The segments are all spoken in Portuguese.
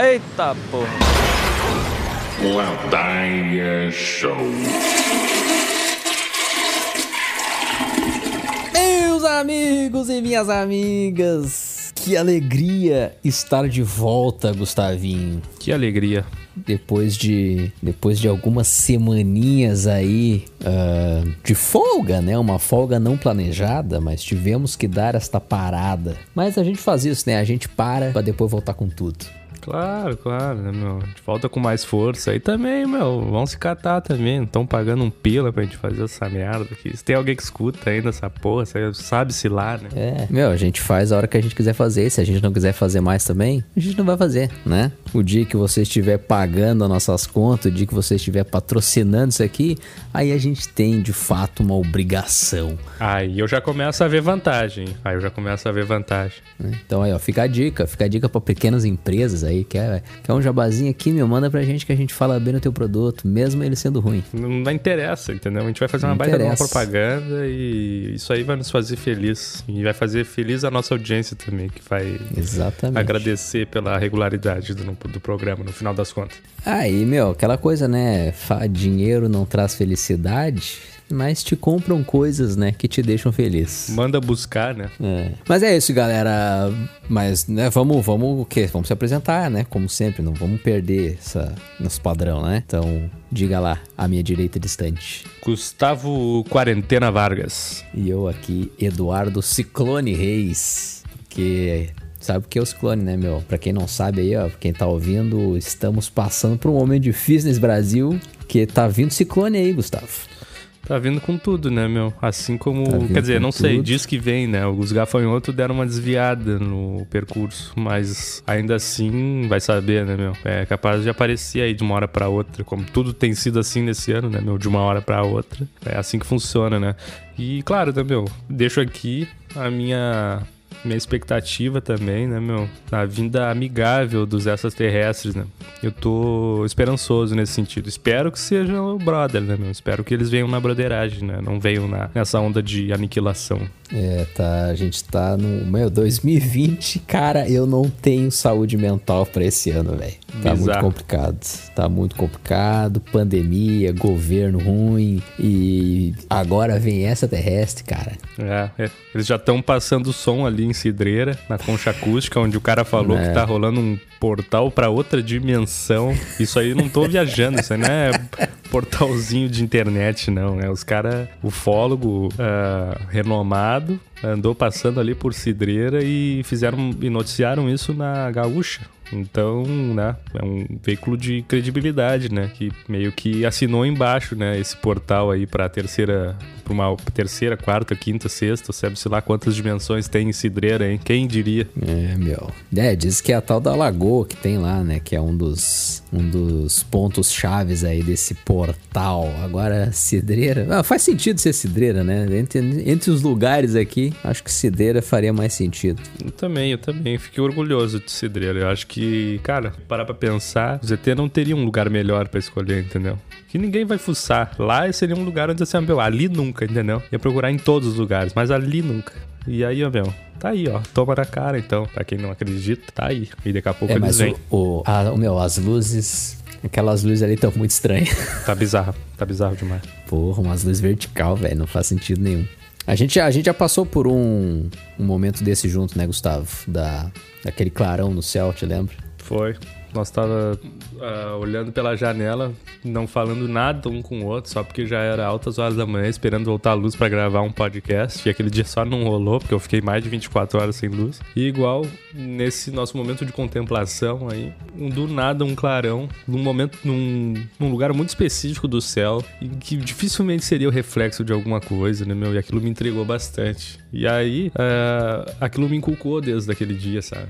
Eita porra! Ladainha Show. Meus amigos e minhas amigas, que alegria estar de volta, Gustavinho. Que alegria. Depois de, depois de algumas semaninhas aí ah, de folga, né? Uma folga não planejada, mas tivemos que dar esta parada. Mas a gente faz isso, né? A gente para pra depois voltar com tudo. Claro, claro, né, meu? A gente volta com mais força aí também, meu. Vão se catar também. Estão pagando um pila pra gente fazer essa merda aqui. Se tem alguém que escuta ainda essa porra, sabe-se lá, né? É, meu, a gente faz a hora que a gente quiser fazer. Se a gente não quiser fazer mais também, a gente não vai fazer, né? O dia que você estiver pagando as nossas contas, o dia que você estiver patrocinando isso aqui, aí a gente tem de fato uma obrigação. Aí eu já começo a ver vantagem. Aí eu já começo a ver vantagem. né? Então aí, ó, fica a dica, fica a dica pra pequenas empresas aí, quer, quer um jabazinho aqui, meu, manda pra gente que a gente fala bem no teu produto, mesmo ele sendo ruim. Não, não interessa, entendeu? A gente vai fazer uma Não baita de uma propaganda e isso aí vai nos fazer feliz. E vai fazer feliz a nossa audiência também, que vai Exatamente. agradecer pela regularidade do, do programa, no final das contas. Aí, meu, aquela coisa, né? Dinheiro não traz felicidade, mas te compram coisas, né, que te deixam feliz. Manda buscar, né? É. Mas é isso, galera. Mas, né, vamos, vamos o quê? Vamos se apresentar, né? Como sempre, não vamos perder essa, nosso padrão, né? Então, diga lá, à minha direita distante. Gustavo Quarentena Vargas. E eu aqui, Eduardo Ciclone Reis. Porque sabe o que é o Ciclone, né, meu? Pra quem não sabe aí, ó, quem tá ouvindo, estamos passando por um momento difícil nesse Brasil. Que tá vindo ciclone aí, Gustavo. Tá vindo com tudo, né, meu? Assim como. Tá quer dizer, não sei, tudo. diz que vem, né? Os gafanhotos deram uma desviada no percurso, mas ainda assim vai saber, né, meu? É capaz de aparecer aí de uma hora pra outra, como tudo tem sido assim nesse ano, né, meu? De uma hora pra outra. É assim que funciona, né? E claro, né, meu? Deixo aqui a minha. Minha expectativa também, né, meu? A vinda amigável dos extraterrestres, né? Eu tô esperançoso nesse sentido. Espero que seja o brother, né, meu? Espero que eles venham na broderagem, né? Não venham na, nessa onda de aniquilação. É, tá, a gente tá no, meu, 2020, cara, eu não tenho saúde mental pra esse ano, velho. Tá muito Bizarro. complicado. Tá muito complicado, pandemia, governo ruim e agora vem essa terrestre, cara. É, é. Eles já estão passando som ali em Cidreira, na concha acústica, onde o cara falou É. que tá rolando um portal pra outra dimensão. Isso aí não tô viajando, isso aí não é portalzinho de internet, não. É os caras, ufólogo ah, renomado, andou passando ali por Cidreira e fizeram e noticiaram isso na Gaúcha. Então, né, é um veículo de credibilidade, né, que meio que assinou embaixo, né, esse portal aí pra terceira, pra uma terceira, quarta, quinta, sexta, sabe-se lá quantas dimensões tem em Cidreira, hein? Quem diria? É, meu. É, diz que é a tal da lagoa que tem lá, né? Que é um dos, um dos pontos chaves aí desse portal. Agora, Cidreira. Ah, faz sentido ser Cidreira, né? Entre, entre os lugares aqui, acho que Cidreira faria mais sentido. Eu também, eu também. Fiquei orgulhoso de Cidreira. Eu acho que, cara, parar pra pensar, os ET não teria um lugar melhor pra escolher, entendeu? Que ninguém vai fuçar. Lá seria um lugar onde assim, meu, ali nunca, entendeu? Ia procurar em todos os lugares, mas ali nunca. E aí, ó, meu, tá aí, ó. Toma na cara, então. Pra quem não acredita, tá aí. E daqui a pouco É, eles mas vêm. o, o, a- o meu, as luzes. Aquelas luzes ali estão muito estranhas. Tá bizarro, tá bizarro demais. Porra, umas luzes vertical, velho. Não faz sentido nenhum. A gente, já- a gente já passou por um, um momento desse junto, né, Gustavo? Da, daquele clarão no céu, te lembra? Foi. Nós tava ah, olhando pela janela, não falando nada um com o outro, só porque já era altas horas da manhã, esperando voltar a luz pra gravar um podcast. E aquele dia só não rolou, porque eu fiquei mais de 24 horas sem luz. E igual, nesse nosso momento de contemplação aí, um do nada um clarão, num momento, num, num lugar muito específico do céu, e que dificilmente seria o reflexo de alguma coisa, né, meu? E aquilo me intrigou bastante. E aí, ah, aquilo me inculcou desde aquele dia, sabe?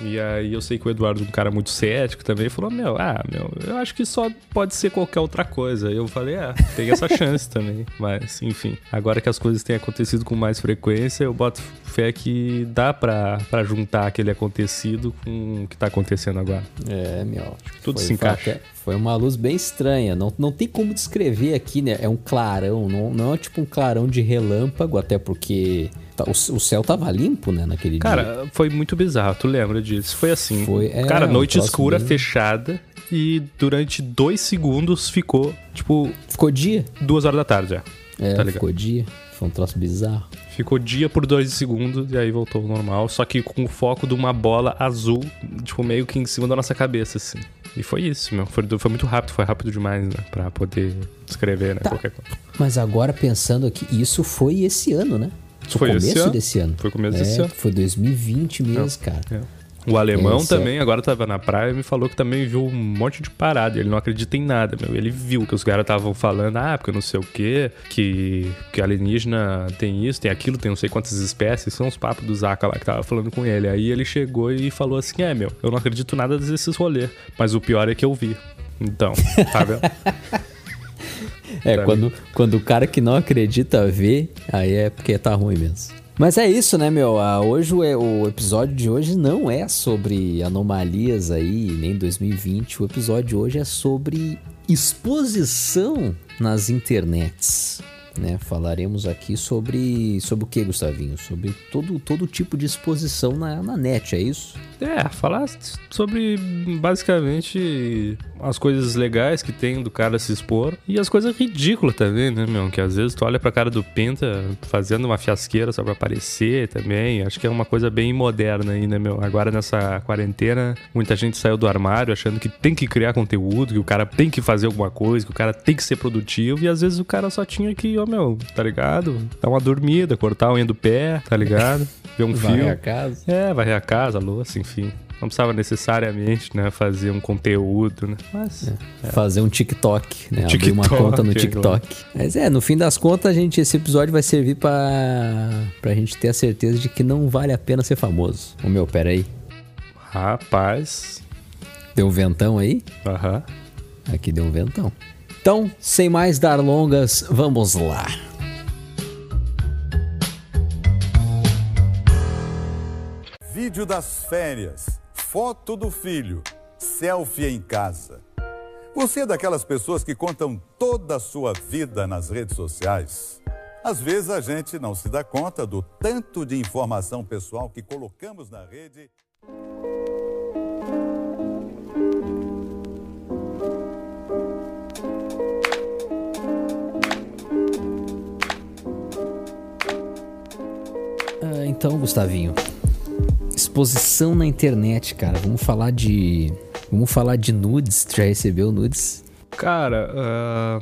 E aí eu sei que o Eduardo, um cara muito cético também, falou, meu, ah, meu, eu acho que só pode ser qualquer outra coisa. Eu falei, ah, tem essa chance também. Mas, enfim, agora que as coisas têm acontecido com mais frequência, eu boto fé que dá pra, pra juntar aquele acontecido com o que tá acontecendo agora. É, meu. Tudo se encaixa. Foi, foi uma luz bem estranha. Não, não tem como descrever aqui, né? É um clarão, não, não é tipo um clarão de relâmpago, até porque tá- o, céu tava limpo, né, naquele dia. Cara, foi muito bizarro, tu lembra disso? Foi assim. Foi, é, cara, noite escura, fechada, e durante dois segundos ficou, tipo, Ficou dia. duas horas da tarde já. É, Tá ligado? ficou dia. Foi um troço bizarro. Ficou dia por dois segundos e aí voltou ao normal, só que com o foco de uma bola azul, tipo, meio que em cima da nossa cabeça, assim. E foi isso, meu. Foi, foi muito rápido, foi rápido demais, né? Pra poder descrever, né? Tá. Qualquer coisa. Mas agora pensando aqui, isso foi esse ano, né? Isso Foi foi começo ano. desse ano. Foi começo é, desse ano. Foi 2020 mesmo, cara. É. O alemão é- também, agora tava na praia, me falou que também viu um monte de parada. Ele não acredita em nada, meu. Ele viu que os caras estavam falando, ah, porque não sei o quê, que, que alienígena tem isso, tem aquilo, tem não sei quantas espécies. São os papos do Zaka lá que tava falando com ele. Aí ele chegou e falou assim: é, meu, eu não acredito nada desses rolês, mas o pior é que eu vi. Então, tá vendo? É, Pra quando, quando o cara que não acredita vê, aí é porque tá ruim mesmo. Mas é isso, né, meu? Ah, hoje o, o episódio de hoje não é sobre anomalias aí, nem 2020. O episódio de hoje é sobre exposição nas internets. Né? Falaremos aqui sobre sobre o que, Gustavinho? Sobre todo, todo tipo de exposição na, na net, é isso? É, falar sobre basicamente as coisas legais que tem do cara se expor e as coisas ridículas também, né, meu? Que às vezes tu olha pra cara do Penta fazendo uma fiasqueira só pra aparecer também. Acho que é uma coisa bem moderna aí, né, meu? Agora nessa quarentena, muita gente saiu do armário achando que tem que criar conteúdo, que o cara tem que fazer alguma coisa, que o cara tem que ser produtivo e às vezes o cara só tinha que, meu, tá ligado? Dar uma dormida, cortar a unha do pé, tá ligado? Ver um filme. a casa. É, varrer a casa, a louça, enfim. Não precisava necessariamente, né, fazer um conteúdo, né? Mas Fazer um TikTok, né? Abrir uma TikTok, conta no é, TikTok. Mas é, no fim das contas, gente, esse episódio vai servir pra, pra gente ter a certeza de que não vale a pena ser famoso. Ô meu, pera aí. rapaz, Deu um ventão aí? aham. Aqui deu um ventão. Então, sem mais dar longas, vamos lá. Vídeo das férias, foto do filho, selfie em casa. Você é daquelas pessoas que contam toda a sua vida nas redes sociais? Às vezes a gente não se dá conta do tanto de informação pessoal que colocamos na rede. Então, Gustavinho, exposição na internet, cara. Vamos falar de. Vamos falar de nudes. Tu já recebeu nudes? Cara, ah,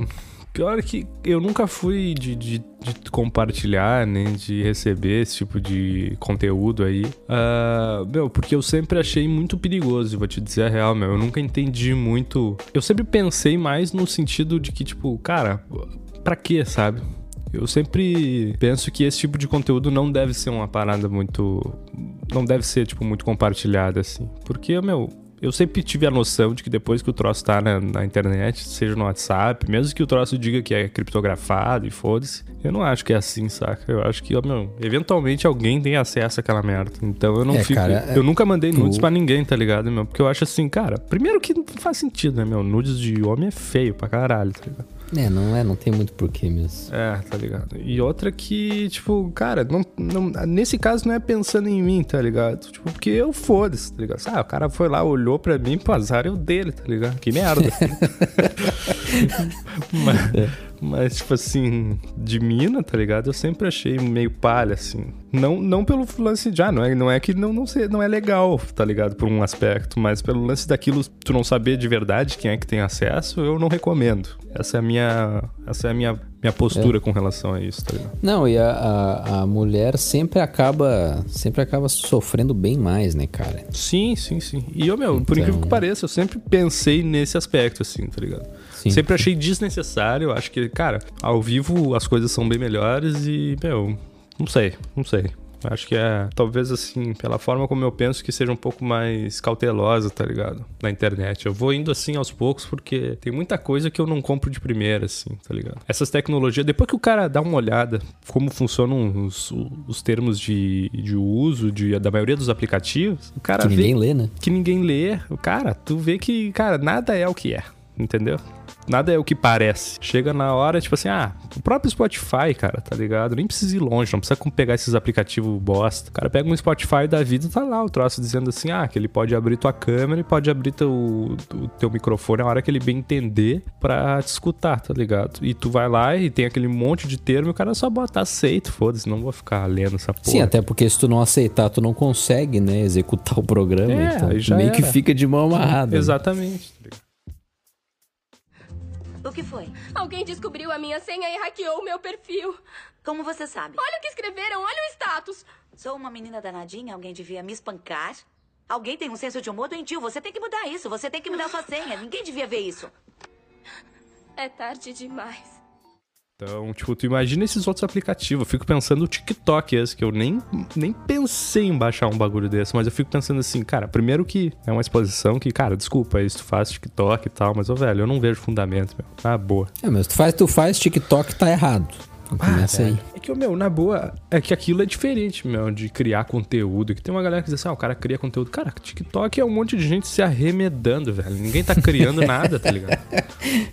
pior que eu nunca fui de, de- de compartilhar, nem de receber esse tipo de conteúdo aí. Ah, meu, porque eu sempre achei muito perigoso, vou te dizer a real, meu. Eu nunca entendi muito. Eu sempre pensei mais no sentido de que, tipo, cara, pra quê, sabe? Eu sempre penso que esse tipo de conteúdo não deve ser uma parada muito. Não deve ser, tipo, muito compartilhada, assim. Porque, meu, eu sempre tive a noção de que depois que o troço tá na, na internet, seja no WhatsApp, mesmo que o troço diga que é criptografado e foda-se, eu não acho que é assim, saca? Eu acho que, ó, meu, eventualmente alguém tem acesso àquela merda. Então eu não É, fico. cara, eu nunca mandei tu- nudes pra ninguém, tá ligado, meu? Porque eu acho assim, cara, primeiro que não faz sentido, né, meu? Nudes de homem é feio pra caralho, tá ligado? É, não é, não tem muito porquê mesmo. É, tá ligado? E outra que, tipo, cara, não, não, nesse caso não é pensando em mim, tá ligado? Tipo, porque eu foda-se, tá ligado? Ah, o cara foi lá, olhou pra mim, pô, azar é o dele, tá ligado? Que merda. mas, mas, tipo assim, de mina, tá ligado? Eu sempre achei meio palha, assim. Não, não pelo lance de, ah, não é, não é que não, não, sei, não é legal, tá ligado? Por um aspecto, mas pelo lance daquilo, tu não saber de verdade quem é que tem acesso, eu não recomendo. Essa é a minha, essa é a minha, minha postura com relação a isso, tá ligado? Não, e a, a, a mulher sempre acaba. Sempre acaba sofrendo bem mais, né, cara? Sim, sim, sim. E eu, meu, por Então- incrível que pareça, eu sempre pensei nesse aspecto, assim, tá ligado? Sim. Sempre achei desnecessário. Acho que, cara, ao vivo as coisas são bem melhores e, meu, não sei, não sei. Acho que é, talvez assim, pela forma como eu penso, que seja um pouco mais cautelosa, tá ligado? Na internet. Eu vou indo assim aos poucos porque tem muita coisa que eu não compro de primeira, assim, tá ligado? Essas tecnologias, depois que o cara dá uma olhada como funcionam os, os termos de, de uso de, da maioria dos aplicativos, o cara Que vê ninguém lê, né? que ninguém lê. Cara, tu vê que, cara, nada é o que é, entendeu? Nada é o que parece. Chega na hora, tipo assim, ah, o próprio Spotify, cara, tá ligado? Nem precisa ir longe, não precisa pegar esses aplicativos bosta. O cara pega um Spotify da vida e tá lá o troço dizendo assim, ah, que ele pode abrir tua câmera e pode abrir teu, o teu microfone a hora que ele bem entender pra te escutar, tá ligado? E tu vai lá e tem aquele monte de termo e o cara só bota aceito, foda-se, não vou ficar lendo essa porra. Sim, até porque se tu não aceitar, tu não consegue, né, executar o programa. É, então, meio que era. fica de mão amarrada. né? Exatamente. O que foi? Alguém descobriu a minha senha e hackeou o meu perfil. Como você sabe? Olha o que escreveram, olha o status. Sou uma menina danadinha, alguém devia me espancar. Alguém tem um senso de humor doentio, você tem que mudar isso, você tem que mudar sua senha. Ninguém devia ver isso. É tarde demais. Então, tipo, tu imagina esses outros aplicativos. Eu fico pensando no TikTok esse, que eu nem, nem pensei em baixar um bagulho desse, mas eu fico pensando assim, cara, primeiro que é uma exposição que, cara, desculpa, isso tu faz TikTok e tal, mas, ô, velho, eu não vejo fundamento, meu. Ah, boa. É, mas tu faz, tu faz TikTok, tá errado. Começa aí. É que, meu, na boa, é que aquilo é diferente, meu, de criar conteúdo. Que tem uma galera que diz assim, ah, o cara cria conteúdo. Cara, TikTok é um monte de gente se arremedando, velho. Ninguém tá criando nada, tá ligado?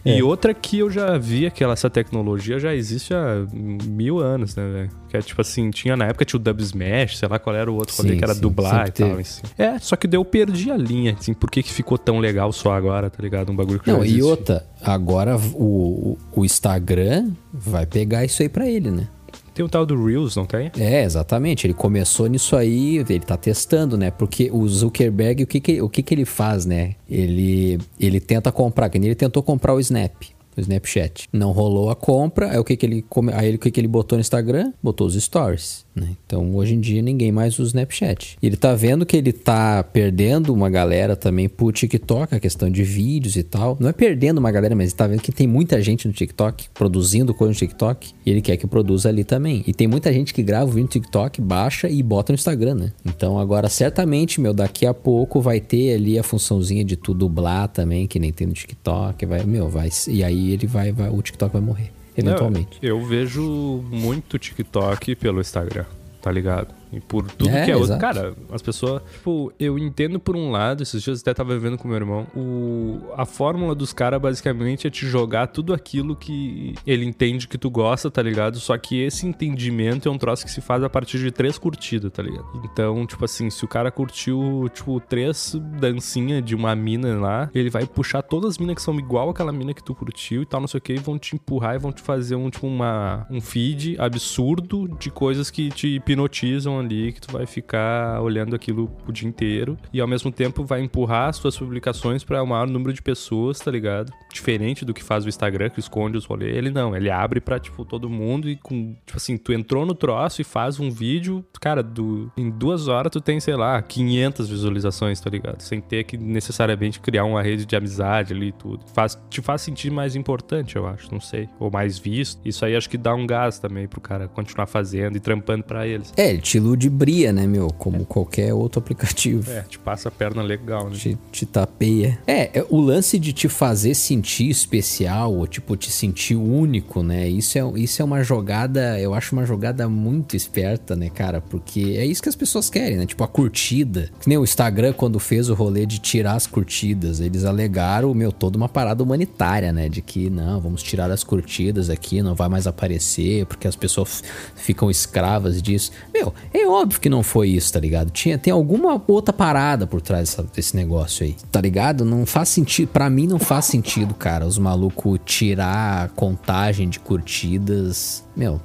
E outra que eu já vi que ela- essa tecnologia já existe há mil anos, né, velho? Que é tipo assim, tinha na época tinha o Dub Smash, sei lá qual era o outro Sim, que era sim, dublar e sempre tal. teve. Assim. É, só que daí eu perdi a linha, assim, por que, que ficou tão legal só agora, tá ligado? Um bagulho que Não, e outra, agora o, o- Instagram vai pegar isso aí pra ele, né? Tem o tal do Reels, não tem? É, exatamente. Ele começou nisso aí, ele tá testando, né? Porque o Zuckerberg, o que que, o que, que ele faz, né? Ele, ele tenta comprar, que ele tentou comprar o Snap. O Snapchat. Não rolou a compra, aí o que que ele, come- aí o que que ele botou no Instagram? Botou os stories, né? Então, hoje em dia, ninguém mais usa o Snapchat. Ele tá vendo que ele tá perdendo uma galera também pro TikTok, a questão de vídeos e tal. Não é perdendo uma galera, mas ele tá vendo que tem muita gente no TikTok, produzindo coisa no TikTok, e ele quer que produza ali também. E tem muita gente que grava o vídeo no TikTok, baixa e bota no Instagram, né? Então, agora, certamente, meu, daqui a pouco vai ter ali a funçãozinha de tu dublar também, que nem tem no TikTok, vai, meu, vai... E aí ele vai, vai o TikTok vai morrer, eventualmente. Eu vejo muito TikTok pelo Instagram, tá ligado? E por tudo É, que é outro. Cara, as pessoas. Tipo, eu entendo por um lado, esses dias eu até tava vendo com meu irmão. O, a fórmula dos caras basicamente é te jogar tudo aquilo que ele entende que tu gosta, tá ligado? Só que esse entendimento é um troço que se faz a partir de três curtidas, tá ligado? Então, tipo assim, se o cara curtiu, tipo, três dancinhas de uma mina lá, ele vai puxar todas as minas que são igual àquela mina que tu curtiu e tal, não sei o que, e vão te empurrar e vão te fazer um, tipo, uma, um feed absurdo de coisas que te hipnotizam ali, que tu vai ficar olhando aquilo o dia inteiro e ao mesmo tempo vai empurrar as tuas publicações para o maior número de pessoas, tá ligado? Diferente do que faz o Instagram, que esconde os rolês. Ele não, ele abre pra, tipo, todo mundo e com, tipo assim, tu entrou no troço e faz um vídeo, cara, do, em duas horas tu tem, sei lá, 500 visualizações, tá ligado? Sem ter que necessariamente criar uma rede de amizade ali e tudo. Faz, te faz sentir mais importante, eu acho, não sei. Ou mais visto. Isso aí acho que dá um gás também pro cara continuar fazendo e trampando pra eles. É, ele te ludibria, né, meu? Como qualquer outro aplicativo. É, te passa a perna legal, né? Te, te tapeia. É, é, o lance de te fazer sentir especial, ou tipo, te sentir único, né? Isso é, isso é uma jogada, eu acho uma jogada muito esperta, né, cara? Porque é isso que as pessoas querem, né? Tipo, a curtida. Que nem o Instagram, quando fez o rolê de tirar as curtidas, eles alegaram, meu, toda uma parada humanitária, né? De que, não, vamos tirar as curtidas aqui, não vai mais aparecer, porque as pessoas ficam escravas disso. Meu, é óbvio que não foi isso, tá ligado? Tinha, tem alguma outra parada por trás dessa- desse negócio aí, tá ligado? Não faz sentido, pra mim não faz sentido, cara, os malucos tirar contagem de curtidas. Meu,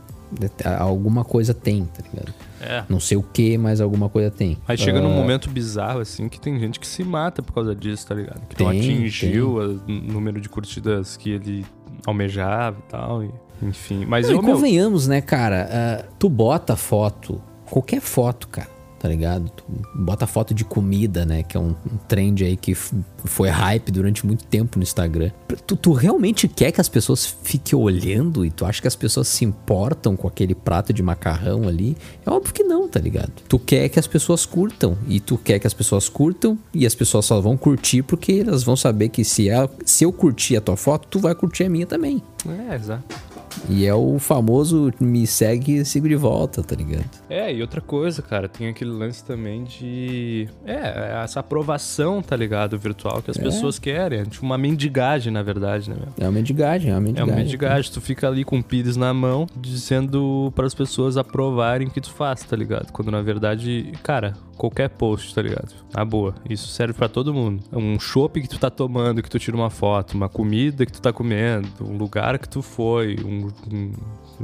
alguma coisa tem, tá ligado? É. Não sei o que, mas alguma coisa tem. Aí chega num Ah, momento bizarro, assim, que tem gente que se mata por causa disso, tá ligado? Que não Tem, atingiu o número de curtidas que ele almejava e tal. e- enfim. Mas Não, eu, e meu, convenhamos, né, cara? ah, tu bota foto, qualquer foto, cara. tá ligado? Tu bota foto de comida, né? Que é um, trend aí que foi hype durante muito tempo no Instagram. Tu, tu realmente quer que as pessoas fiquem olhando e tu acha que as pessoas se importam com aquele prato de macarrão ali? É óbvio que não, tá ligado? Tu quer que as pessoas curtam e tu quer que as pessoas curtam e as pessoas só vão curtir porque elas vão saber que se, ela, se eu curtir a tua foto, tu vai curtir a minha também. É, exato. E é o famoso me segue e sigo de volta, tá ligado? É, e outra coisa, cara, tem aquele lance também de. É, essa aprovação, tá ligado? Virtual que as pessoas querem. É tipo uma mendigagem, na verdade, né, meu? É uma mendigagem, é uma É mendigagem. uma mendigagem. Tu fica ali com o pires na mão, dizendo para as pessoas aprovarem o que tu faz, tá ligado? Quando na verdade, cara, qualquer post, tá ligado? Na boa. Isso serve pra todo mundo. Um chopp que tu tá tomando, que tu tira uma foto, uma comida que tu tá comendo, um lugar que tu foi, um, um-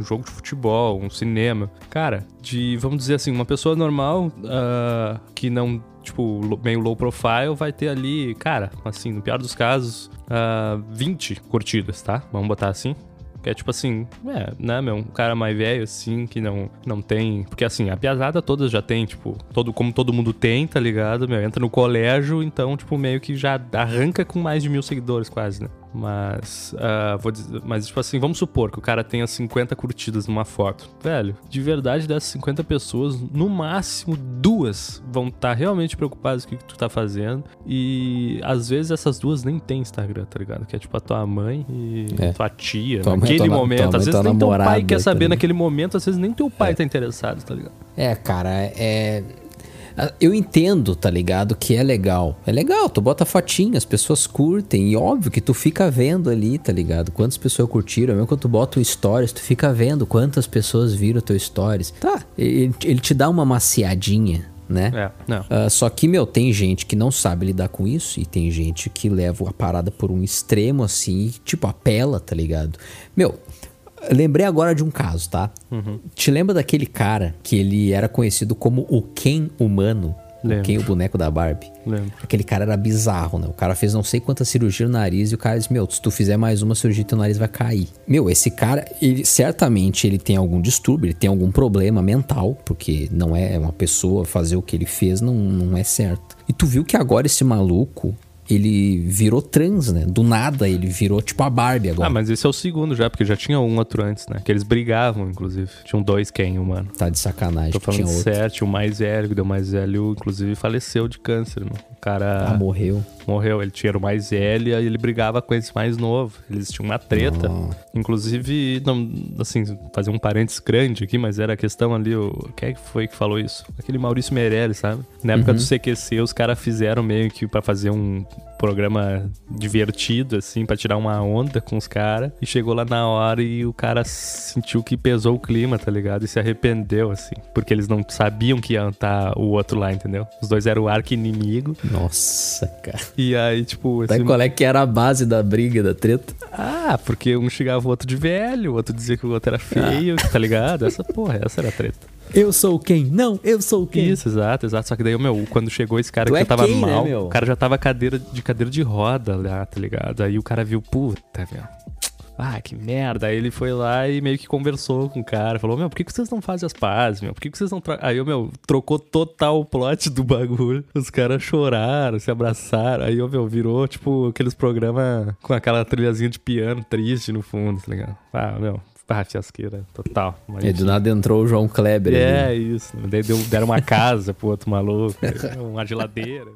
jogo de futebol, um cinema. Cara, de, vamos dizer assim, uma pessoa normal ah, que não, tipo, meio low profile, vai ter ali, cara, assim, no pior dos casos, ah, 20 curtidas, tá? Vamos botar assim. Que é tipo assim, é, né, meu, um cara mais velho, assim, que não, não tem. Porque assim, a piazada todas já tem, tipo, todo, como todo mundo tem, tá ligado? Meu, entra no colégio, então, tipo, meio que já arranca com mais de mil seguidores, quase, né? Mas, ah, vou dizer, mas, tipo assim, vamos supor que o cara tenha 50 curtidas numa foto. Velho, de verdade, dessas 50 pessoas, no máximo duas vão estar realmente preocupadas com o que tu tá fazendo. E às vezes essas duas nem tem Instagram, tá ligado? Que é tipo a tua mãe e É. tua tia, Tua mãe, naquele na- tua momento. mãe, Às vezes nem teu pai quer tá saber ligado? naquele momento, às vezes nem teu pai tá interessado, tá ligado? É, cara, é. Eu entendo, tá ligado? Que é legal. É legal, tu bota fotinho, as pessoas curtem. E óbvio que tu fica vendo ali, tá ligado? Quantas pessoas curtiram. Mesmo quando tu bota o stories, tu fica vendo quantas pessoas viram o teu stories. Tá, ele, ele te dá uma maciadinha, né? É, não. Ah, só que, meu, tem gente que não sabe lidar com isso e tem gente que leva a parada por um extremo assim, e, tipo, apela, tá ligado? Meu, lembrei agora de um caso, tá? Te lembra daquele cara que ele era conhecido como o Ken humano? Lembro. O Ken, o boneco da Barbie? Lembro. Aquele cara era bizarro, né? O cara fez não sei quantas cirurgias no nariz e o cara disse: Meu, se tu fizer mais uma cirurgia, teu nariz vai cair. Meu, esse cara, ele certamente ele tem algum distúrbio, ele tem algum problema mental, porque não é uma pessoa fazer o que ele fez, não, não é certo. E tu viu que agora esse maluco, ele virou trans, né? Do nada ele virou tipo a Barbie agora. Ah, mas esse é o segundo já, porque já tinha um outro antes, né? Que eles brigavam, inclusive. Tinham dois Ken, mano. Tá de sacanagem, Tô tinha falando outro. certo, o mais velho, que deu mais velho, inclusive faleceu de câncer, mano. O cara Ah, morreu. Morreu, ele tinha o mais velho e ele brigava com esse mais novo. Eles tinham uma treta. Inclusive, não, assim, fazer um parênteses grande aqui, mas era a questão ali, o, quem é que foi que falou isso? Aquele Maurício Meirelles, sabe? Na época do CQC, os caras fizeram meio que pra fazer um programa divertido, assim, pra tirar uma onda com os caras. E chegou lá na hora e o cara sentiu que pesou o clima, tá ligado? E se arrependeu, assim. Porque eles não sabiam que ia estar o outro lá, entendeu? Os dois eram o arco inimigo. Nossa, cara. E aí, tipo, Sabe esse- qual é que era a base da briga, da treta? ah, porque um xingava o outro de velho, o outro dizia que o outro era feio, tá ligado? Essa porra, essa era a treta. Eu sou quem? Não, eu sou quem? Isso, exato, exato. Só que daí, meu, quando chegou esse cara Tu que é já tava quem, né, mal, meu? o cara já tava cadeira, de cadeira de roda lá, tá ligado? Aí o cara viu, puta, meu. Ah, que merda. Aí ele foi lá e meio que conversou com o cara. Falou, meu, por que, que vocês não fazem as pazes, meu? Por que, que vocês não... Aí, o meu, trocou total o plot do bagulho. Os caras choraram, se abraçaram. Aí, meu, virou, tipo, aqueles programas com aquela trilhazinha de piano triste no fundo, tá ligado? Ah, meu, ah, fiasqueira, total. Mas, E do nada entrou o João Kleber. ali. é, isso. Daí deu, deram uma casa pro outro maluco, uma geladeira.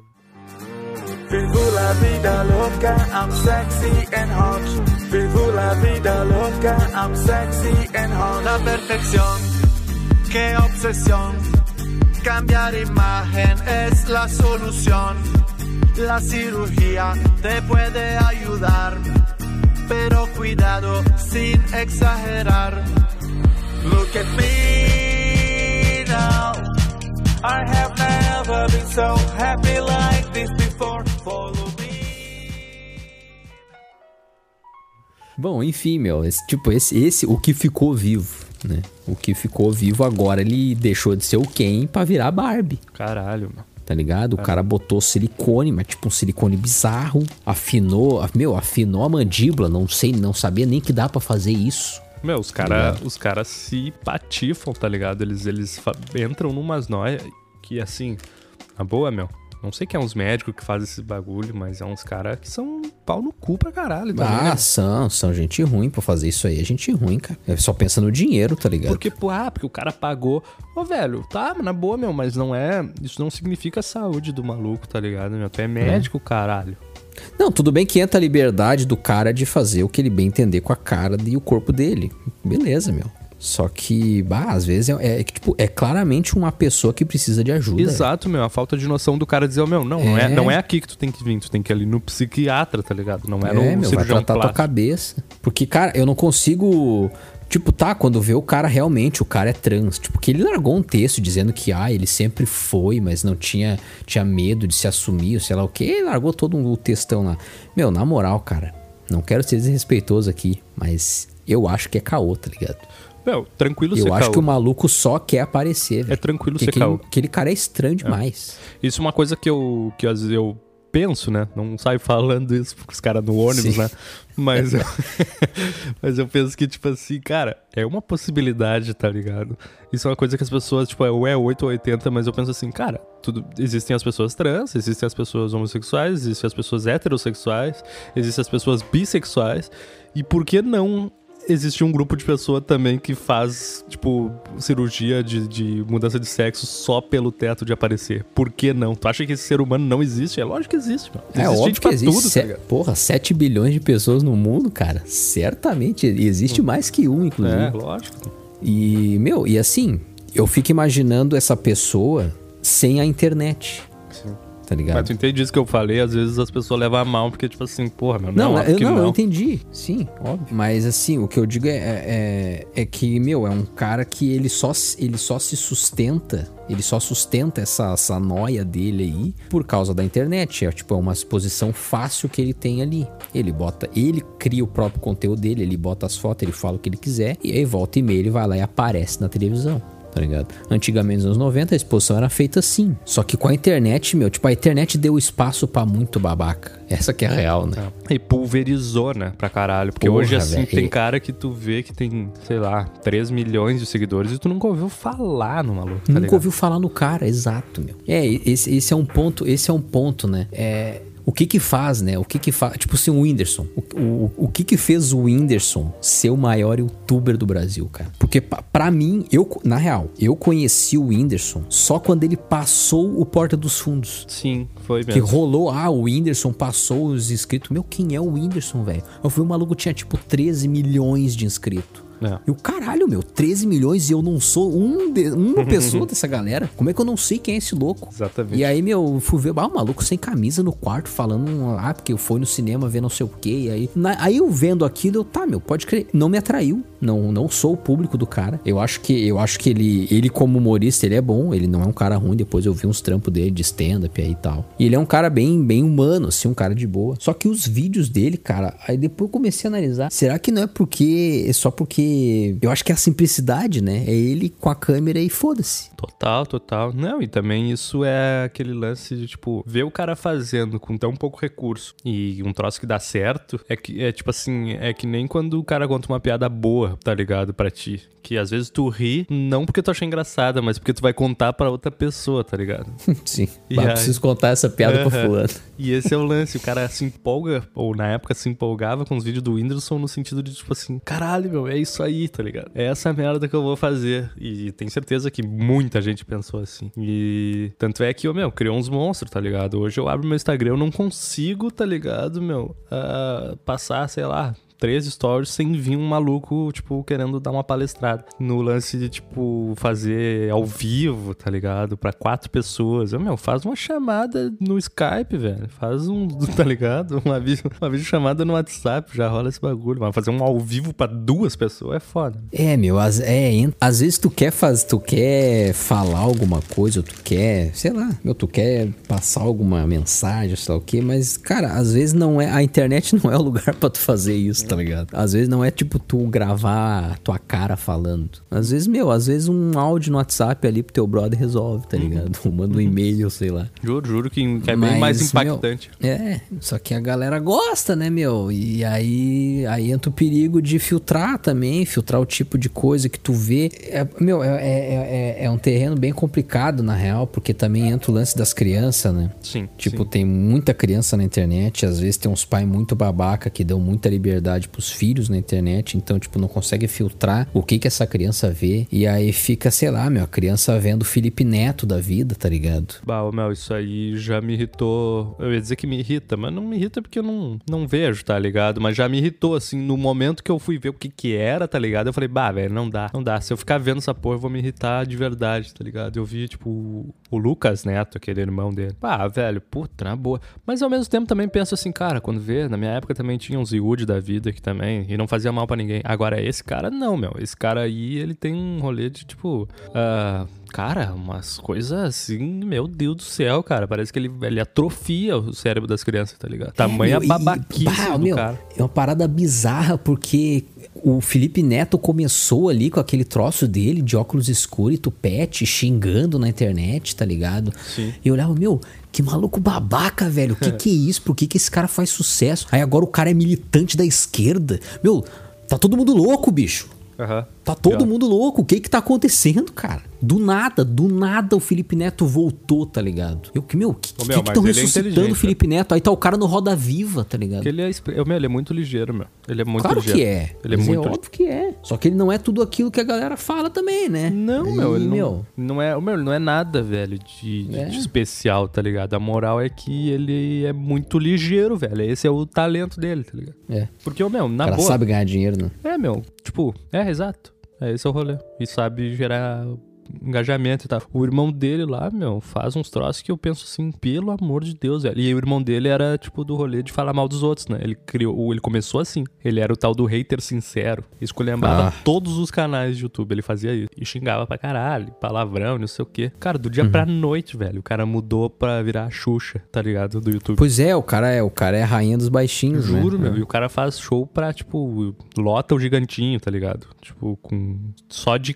Vivo la vida loca, I'm sexy and hot. Vivo la vida loca, I'm sexy and hot. La perfección, qué obsesión. Cambiar imagen es la solución. La cirugía te puede ayudar, pero cuidado sin exagerar. Look at me now. I have never been so happy like this before. Follow me. Bom, enfim, meu, esse, tipo, esse, esse, o que ficou vivo, né? O que ficou vivo agora, ele deixou de ser o Ken pra virar Barbie, Caralho, mano. Tá ligado? O cara botou silicone, mas tipo um silicone bizarro, afinou, meu, afinou a mandíbula, não sei, não sabia nem que dá pra fazer isso. Meu, os caras os cara se patifam, tá ligado? Eles, eles entram numas noias. que assim, na boa, meu, não sei que é uns médicos que fazem esse bagulho, mas é uns caras que são pau no cu pra caralho. Também, ah, né? são, são gente ruim pra fazer isso aí. É gente ruim, cara. É só pensa no dinheiro, tá ligado? Porque, pô, ah, porque o cara pagou. Ô, velho, tá, na boa, meu, mas não é. Isso não significa a saúde do maluco, tá ligado, meu? Tu é médico, caralho. Não, tudo bem que entra a liberdade do cara de fazer o que ele bem entender com a cara e o corpo dele. Beleza, meu. Só que, bah, às vezes é, é, tipo, é claramente uma pessoa que precisa de ajuda. Exato, meu. A falta de noção do cara dizer, oh, meu, não, Não, é, É. não é aqui que tu tem que vir, tu tem que ir ali no psiquiatra, tá ligado? Não é, É, no meu, vai cirurgião tratar tua plástico. cabeça. Porque, cara, eu não consigo. Tipo, tá, quando vê o cara realmente, o cara é trans. Tipo, que ele largou um texto dizendo que, ah, ele sempre foi, mas não tinha, tinha medo de se assumir, ou sei lá o quê. Ele largou todo um textão lá. Meu, na moral, cara, não quero ser desrespeitoso aqui, mas eu acho que é caô, tá ligado? Meu, tranquilo Eu acho caô. que o maluco só quer aparecer, velho. É tranquilo Porque ser aquele, aquele cara é estranho demais. Isso é uma coisa que eu, que às vezes eu penso, né? Não saio falando isso pros caras no ônibus, Sim. né? Mas eu, mas eu penso que, tipo assim, cara, é uma possibilidade, tá ligado? Isso é uma coisa que as pessoas, tipo, é ou é 8 ou 80, mas eu penso assim, cara, tudo, existem as pessoas trans, existem as pessoas homossexuais, existem as pessoas heterossexuais, existem as pessoas bissexuais, e por que não existe um grupo de pessoa também que faz, tipo, cirurgia de, de mudança de sexo só pelo teto de aparecer. Por que não? Tu acha que esse ser humano não existe? É lógico que existe, mano. É Existe óbvio que pra existe. tudo, se- tá porra, 7 bilhões de pessoas no mundo, cara. Certamente. Existe mais que um, inclusive. É, lógico. E, meu, e assim, eu fico imaginando essa pessoa sem a internet. Tá ligado? Mas tu entende isso que eu falei? Às vezes as pessoas levam a mal, porque, tipo assim, porra, meu, Não, não, eu, não, não. eu entendi. Sim, óbvio. Mas assim, o que eu digo é, é, é que, meu, é um cara que ele só, se- ele só se sustenta, ele só sustenta essa, essa noia dele aí por causa da internet. É tipo, é uma exposição fácil que ele tem ali. Ele bota, ele cria o próprio conteúdo dele, ele bota as fotos, ele fala o que ele quiser, e aí volta e meia ele vai lá e aparece na televisão. Tá ligado? Antigamente, nos anos 90, a exposição era feita assim. Só que com a internet, meu, tipo, a internet deu espaço pra muito babaca. Essa que é a real, né? E pulverizou, né, pra caralho. Porque Porra, hoje, assim, velho. tem cara que tu vê que tem, sei lá, 3 milhões de seguidores e tu nunca ouviu falar no maluco, tá Nunca ligado? ouviu falar no cara, exato, meu. É, esse, esse é um ponto, esse é um ponto, né? É, o que que faz, né? O que que faz, tipo assim, o Whindersson. O, o, o que que fez o Whindersson ser o maior youtuber do Brasil, cara? Porque pa- pra mim, eu, na real, eu conheci o Whindersson só quando ele passou o Porta dos Fundos. Sim, foi Que mesmo. rolou, ah, o Whindersson passou os inscritos. Meu, quem é o Whindersson, velho? Eu fui, o maluco tinha tipo 13 milhões de inscritos. É. E o caralho, meu, 13 milhões e eu não sou um de- uma pessoa dessa galera. Como é que eu não sei quem é esse louco? Exatamente. E aí, meu, eu fui ver, ah, o maluco sem camisa no quarto, falando, ah, porque eu fui no cinema ver não sei o quê. E aí, na- aí eu vendo aquilo, eu, tá, meu, pode crer, não me atraiu. Não, não sou o público do cara. Eu acho que eu acho que ele, ele como humorista, ele é bom, ele não é um cara ruim. Depois eu vi uns trampos dele de stand-up aí e tal. E ele é um cara bem, bem humano, assim, um cara de boa. Só que os vídeos dele, cara, aí depois eu comecei a analisar. Será que não é porque. É só porque. Eu acho que é a simplicidade, né? É ele com a câmera e foda-se. Total, total. Não, e também isso é aquele lance de, tipo, ver o cara fazendo com tão pouco recurso e um troço que dá certo, é que é tipo assim, é que nem quando o cara conta uma piada boa, tá ligado, pra ti. Que às vezes tu ri, não porque tu acha engraçada, mas porque tu vai contar pra outra pessoa, tá ligado? Sim. E Mas aí? preciso contar essa piada pra Aham. fulano. E esse é o lance, o cara se empolga, ou na época se empolgava com os vídeos do Whindersson no sentido de, tipo assim, caralho, meu, é isso aí, tá ligado? É essa merda que eu vou fazer. E tenho certeza que muita gente pensou assim. E tanto é que, ô, meu, criou uns monstros, tá ligado? Hoje eu abro meu Instagram, eu não consigo, tá ligado, meu, ah, passar, sei lá, três stories sem vir um maluco, tipo, querendo dar uma palestrada. No lance de, tipo, fazer ao vivo, tá ligado? Pra quatro pessoas. Eu, meu, faz uma chamada no Skype, velho. Faz um, tá ligado? Uma, vídeo, uma videochamada no WhatsApp, já rola esse bagulho. Mas fazer um ao vivo pra duas pessoas é foda. É, meu, às, é, às vezes tu quer fazer, tu quer falar alguma coisa, ou tu quer, sei lá, meu, tu quer passar alguma mensagem, sei lá o quê, mas, cara, às vezes não é, a internet não é o lugar pra tu fazer isso, tá ligado? Às vezes não é tipo tu gravar tua cara falando. Às vezes, meu, às vezes um áudio no WhatsApp ali pro teu brother resolve, tá ligado? Manda um e-mail, sei lá. Juro, juro que, é bem mais Mas, meu, impactante. é, só que a galera gosta, né, meu? E aí, aí entra o perigo de filtrar também, filtrar o tipo de coisa que tu vê. É, meu, é, é, é, é um terreno bem complicado, na real, porque também entra o lance das crianças, né? Sim. Tipo, sim. tem muita criança na internet, às vezes tem uns pais muito babaca que dão muita liberdade pros filhos na internet, então, tipo, não consegue filtrar o que que essa criança vê. E aí fica, sei lá, meu, a criança vendo o Felipe Neto da vida, tá ligado? Bah, ô, Mel, isso aí já me irritou. Eu ia dizer que me irrita, mas não me irrita porque eu não, não vejo, tá ligado? Mas já me irritou, assim, no momento que eu fui ver o que que era, tá ligado? Eu falei, bah, velho, não dá, não dá. Se eu ficar vendo essa porra, eu vou me irritar de verdade, tá ligado? Eu vi, tipo, o- o Lucas Neto, aquele irmão dele. Bah, velho, puta, na boa. Mas ao mesmo tempo também penso assim, cara, quando vê, na minha época também tinha uns Yud da vida aqui também, e não fazia mal pra ninguém. Agora, esse cara não, meu. Esse cara aí, ele tem um rolê de, tipo, ah, Cara, umas coisas assim, meu Deus do céu, cara. Parece que ele, ele atrofia o cérebro das crianças, tá ligado? Tamanha É, meu, e- babaquice bah, do meu, cara. É uma parada bizarra, porque o Felipe Neto começou ali com aquele troço dele de óculos escuros e tupete, xingando na internet, tá ligado? Sim. E eu olhava, meu, que maluco babaca, velho. O que que é isso? Por que que esse cara faz sucesso? Aí agora o cara é militante da esquerda. Meu, tá todo mundo louco, bicho. Aham. Tá todo mundo louco. O que que tá acontecendo, cara? Do nada, do nada o Felipe Neto voltou, tá ligado? Eu que, meu, que Ô, que meu, que estão ele é ressuscitando inteligente, o Felipe Neto? Aí tá o cara no Roda Viva, tá ligado? Porque ele é, eu, meu, ele é muito ligeiro, meu. Ele é muito Claro ligeiro. que é. Ele é mas muito é óbvio que é. Só que ele não é tudo aquilo que a galera fala também, né? Não, Aí, meu, ele não, meu, não é, meu, não é nada, velho, de, de- É. de especial, tá ligado? A moral é que ele é muito ligeiro, velho. Esse é o talento dele, tá ligado? É. Porque, meu, O na cara boa. sabe ganhar dinheiro, né? É, meu, tipo, é, exato. É, esse é o rolê. E sabe gerar engajamento e tal. O irmão dele lá, meu, faz uns troços que eu penso assim, pelo amor de Deus, velho. E o irmão dele era, tipo, do rolê de falar mal dos outros, né? Ele criou, ele começou assim. Ele era o tal do hater sincero. Esculhambava Ah. todos os canais de YouTube. Ele fazia isso. E xingava pra caralho, palavrão, não sei o quê. Cara, do dia Uhum. pra noite, velho, o cara mudou pra virar a Xuxa, tá ligado? Do YouTube. Pois é, o cara é, o cara é a rainha dos baixinhos, né? Juro, meu. E o cara faz show pra, tipo, lota o gigantinho, tá ligado? Tipo, com. Só de.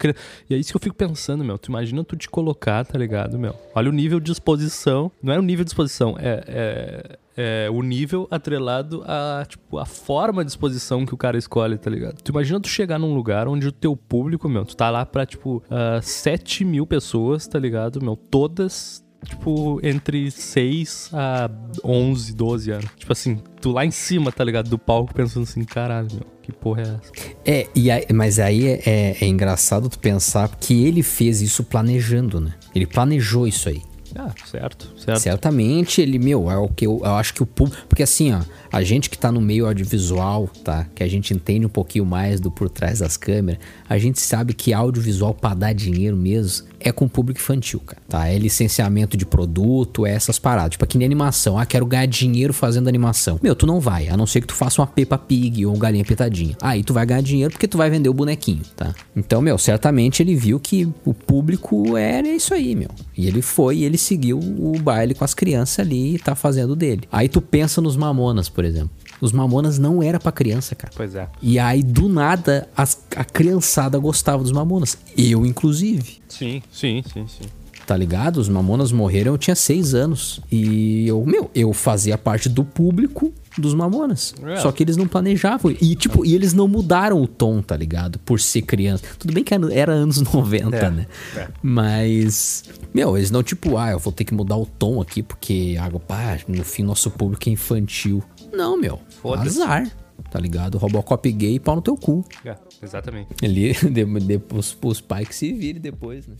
E é isso que eu fico pensando, meu. Tu imagina tu te colocar, tá ligado, meu? Olha o nível de exposição. Não é o nível de exposição, é. é... é o nível atrelado a, tipo, a forma de exposição que o cara escolhe, tá ligado? Tu imagina tu chegar num lugar onde o teu público, meu, tu tá lá pra, tipo, ah, 7 mil pessoas, tá ligado, meu? Todas tipo, entre 6 a 11, 12 anos. Tipo assim, tu lá em cima, tá ligado? Do palco pensando assim, caralho, meu, que porra é essa? É, e aí- mas aí é, é- é engraçado tu pensar que ele fez isso planejando, né? Ele planejou isso aí. Ah, certo, certo. Certamente ele, meu, é o que eu, eu acho que o público. Porque assim, ó, a gente que tá no meio audiovisual, tá? Que a gente entende um pouquinho mais do por trás das câmeras, a gente sabe que audiovisual pra dar dinheiro mesmo é com público infantil, cara. Tá? É licenciamento de produto, é essas paradas. Tipo, aqui nem animação. Ah, quero ganhar dinheiro fazendo animação. Meu, tu não vai, a não ser que tu faça uma Peppa Pig ou um galinha pitadinha. Aí tu vai ganhar dinheiro porque tu vai vender o bonequinho, tá? Então, meu, certamente ele viu que o público era isso aí, meu. E ele foi e ele seguiu o baile com as crianças ali e tá fazendo dele. Aí tu pensa nos Mamonas, por exemplo. Os Mamonas não era pra criança, cara. Pois é. E aí, do nada, as- a criançada gostava dos Mamonas. Eu, inclusive. Sim, sim, sim, sim. Tá ligado? Os Mamonas morreram, eu tinha seis anos. E eu, meu, eu fazia parte do público dos Mamonas. É. Só que eles não planejavam. E, tipo, e eles não mudaram o tom, tá ligado? Por ser criança. Tudo bem que era- anos 90, É, né? é. Mas, meu, eles não, tipo, ah, eu vou ter que mudar o tom aqui porque, ah, pá, no fim, nosso público é infantil. Não, meu. Foda-se. Azar. Tá ligado? Robocop gay, pau no teu cu. É, exatamente. Ele, de, de, os, os pais que se virem depois, né?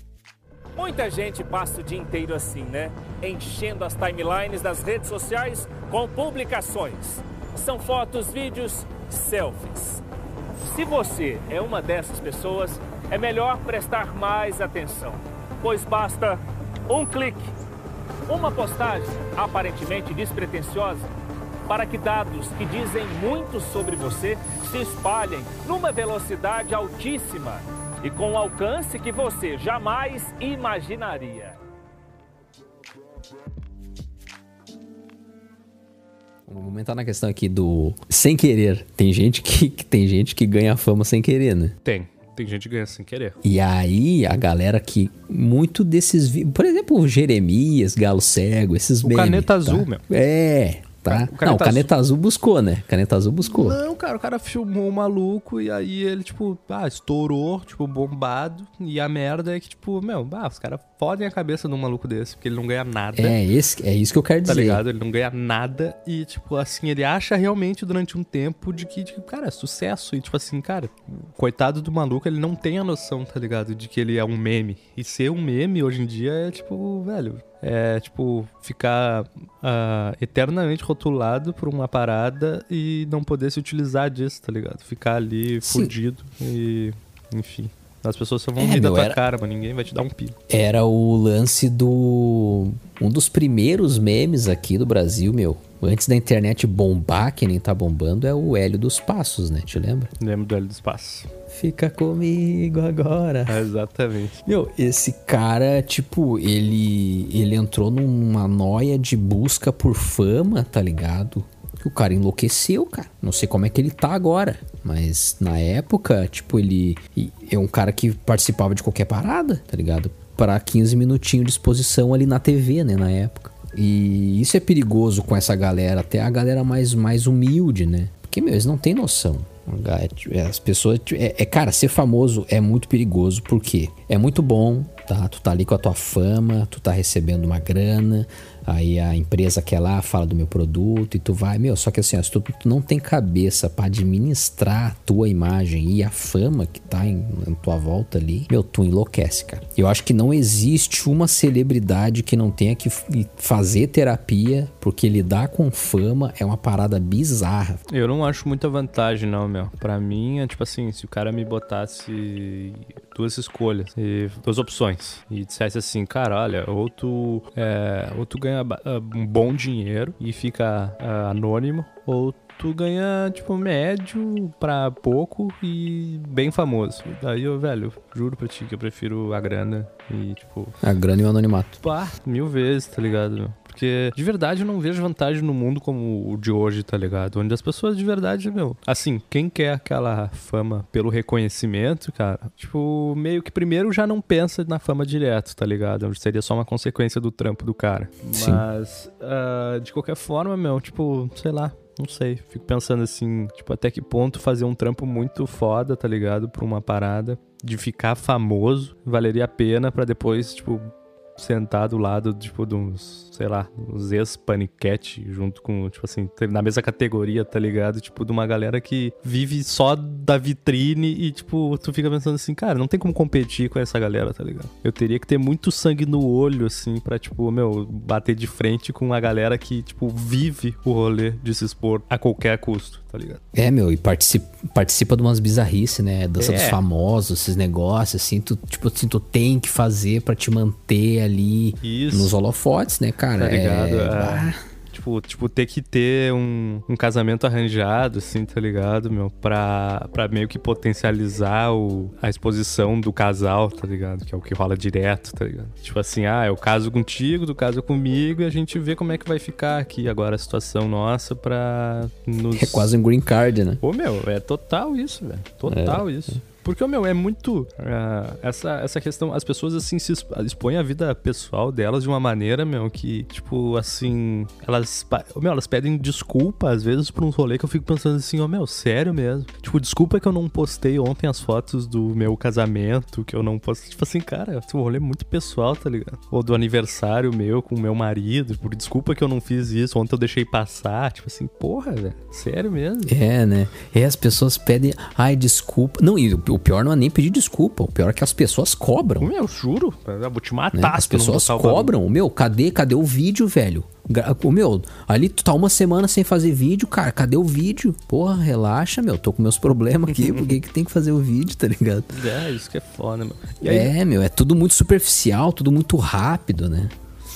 Muita gente passa o dia inteiro assim, né? Enchendo as timelines das redes sociais com publicações. São fotos, vídeos, selfies. Se você é uma dessas pessoas, é melhor prestar mais atenção, pois basta um clique, uma postagem aparentemente despretensiosa, para que dados que dizem muito sobre você se espalhem numa velocidade altíssima e com um alcance que você jamais imaginaria. Vamos entrar na questão aqui do sem querer. Tem gente que, que tem gente que ganha fama sem querer, né? Tem. Tem gente que ganha sem querer. E aí, a galera que. Muito desses. Por exemplo, o Jeremias, Galo Cego, esses O memes, Caneta tá? Azul, meu. É, tá? O Não, o Caneta Azul buscou, né? Caneta Azul buscou. Não, cara, o cara filmou o maluco e aí ele, tipo, ah, estourou, tipo, bombado. E a merda é que, tipo, meu, ah, os caras fodem a cabeça de um maluco desse, porque ele não ganha nada. É, esse, é isso que eu quero Tá dizer. ligado? Ele não ganha nada e, tipo, assim, ele acha realmente durante um tempo de que, de, cara, é sucesso. E, tipo assim, cara, coitado do maluco, ele não tem a noção, tá ligado? De que ele é um meme. E ser um meme hoje em dia é, tipo, velho, é, tipo, ficar ah, eternamente rotulado por uma parada e não poder se utilizar disso, tá ligado? Ficar ali Sim. fudido e, enfim. As pessoas só vão É, rir da meu, tua era- cara, mas ninguém vai te dar um pino. Era o lance do. Um dos primeiros memes aqui do Brasil, meu. Antes da internet bombar, que nem tá bombando, é o Hélio dos Passos, né? Te lembra? Lembro do Hélio do Espaço. Fica comigo agora. É, exatamente. Meu, esse cara, tipo, ele ele entrou numa noia de busca por fama, tá ligado? O cara enlouqueceu, cara. Não sei como é que ele tá agora, mas na época, tipo, ele é um cara que participava de qualquer parada, tá ligado? Pra 15 minutinhos de exposição ali na TV, né, na época. E isso é perigoso com essa galera, até a galera mais mais humilde, né? Porque, meu, eles não têm noção. As pessoas. É, é, cara, ser famoso é muito perigoso, porque é muito bom, tá? Tu tá ali com a tua fama, tu tá recebendo uma grana, aí a empresa quer lá, fala do meu produto e tu vai. Meu, só que assim, se tu, tu não tem cabeça pra administrar a tua imagem e a fama que tá em, em tua volta ali, meu, tu enlouquece, cara. Eu acho que não existe uma celebridade que não tenha que fazer terapia, porque lidar com fama é uma parada bizarra. Eu não acho muita vantagem, não, meu. Pra mim, é tipo assim, se o cara me botasse duas escolhas, duas opções, e dissesse assim, cara, olha, ou tu, é, ou tu ganha ba- ah, um bom dinheiro e fica ah, anônimo, ou tu ganha, tipo, médio pra pouco e bem famoso. Daí eu, velho, juro pra ti que eu prefiro a grana e, tipo, A grana e o anonimato. Pá, mil vezes, tá ligado? Porque de verdade eu não vejo vantagem no mundo como o de hoje, tá ligado? Onde as pessoas de verdade, meu. Assim, quem quer aquela fama pelo reconhecimento, cara, tipo, meio que primeiro já não pensa na fama direto, tá ligado? Seria só uma consequência do trampo do cara. Sim. Mas, ah, de qualquer forma, meu, tipo, sei lá. Não sei, fico pensando assim, tipo, até que ponto fazer um trampo muito foda, tá ligado? Pra uma parada de ficar famoso valeria a pena pra depois, tipo, sentar do lado, tipo, de uns, sei lá, uns ex-paniquete, junto com, tipo assim, na mesma categoria, tá ligado? Tipo, de uma galera que vive só da vitrine e, tipo, tu fica pensando assim, cara, não tem como competir com essa galera, tá ligado? Eu teria que ter muito sangue no olho, assim, pra, tipo, meu, bater de frente com a galera que, tipo, vive o rolê de se expor a qualquer custo, tá ligado? É, meu, e participa, participa de umas bizarrices, né? Dança É. dos famosos, esses negócios, assim, tu, tipo assim, tu tem que fazer pra te manter ali Isso. nos holofotes, né, cara? Tá ligado? É, É. Tipo, tipo, ter que ter um, um casamento arranjado, assim, tá ligado, meu? Pra, pra meio que potencializar o, a exposição do casal, tá ligado? Que é o que rola direto, tá ligado? Tipo assim, ah, eu caso contigo, tu casa comigo e a gente vê como é que vai ficar aqui agora a situação nossa pra nos... é quase um green card, né? Ô, meu, é total isso, velho. Total isso. Porque, meu, é muito. ah, essa, essa questão. As pessoas, assim, se exp- expõem a vida pessoal delas de uma maneira, meu, que, tipo, assim. Elas. Meu, elas pedem desculpa, às vezes, por um rolê que eu fico pensando assim, ô, meu, sério mesmo. Tipo, desculpa que eu não postei ontem as fotos do meu casamento, que eu não postei. Tipo assim, cara, esse rolê é muito pessoal, tá ligado? Ou do aniversário meu com o meu marido. Tipo, desculpa que eu não fiz isso, ontem eu deixei passar. Tipo assim, porra, velho. Sério mesmo. É, né? É, as pessoas pedem, ai, desculpa. Não, e o o pior não é nem pedir desculpa, o pior é que as pessoas cobram. Meu, juro. Eu vou te matar. né? As pessoas cobram. Meu, cadê, cadê o vídeo, velho? O meu, ali tu tá uma semana sem fazer vídeo, cara. Cadê o vídeo? Porra, relaxa, meu. Tô com meus problemas aqui. Por que, que tem que fazer o vídeo, tá ligado? É, isso que é foda, meu. Aí, É, meu, é tudo muito superficial, tudo muito rápido, né?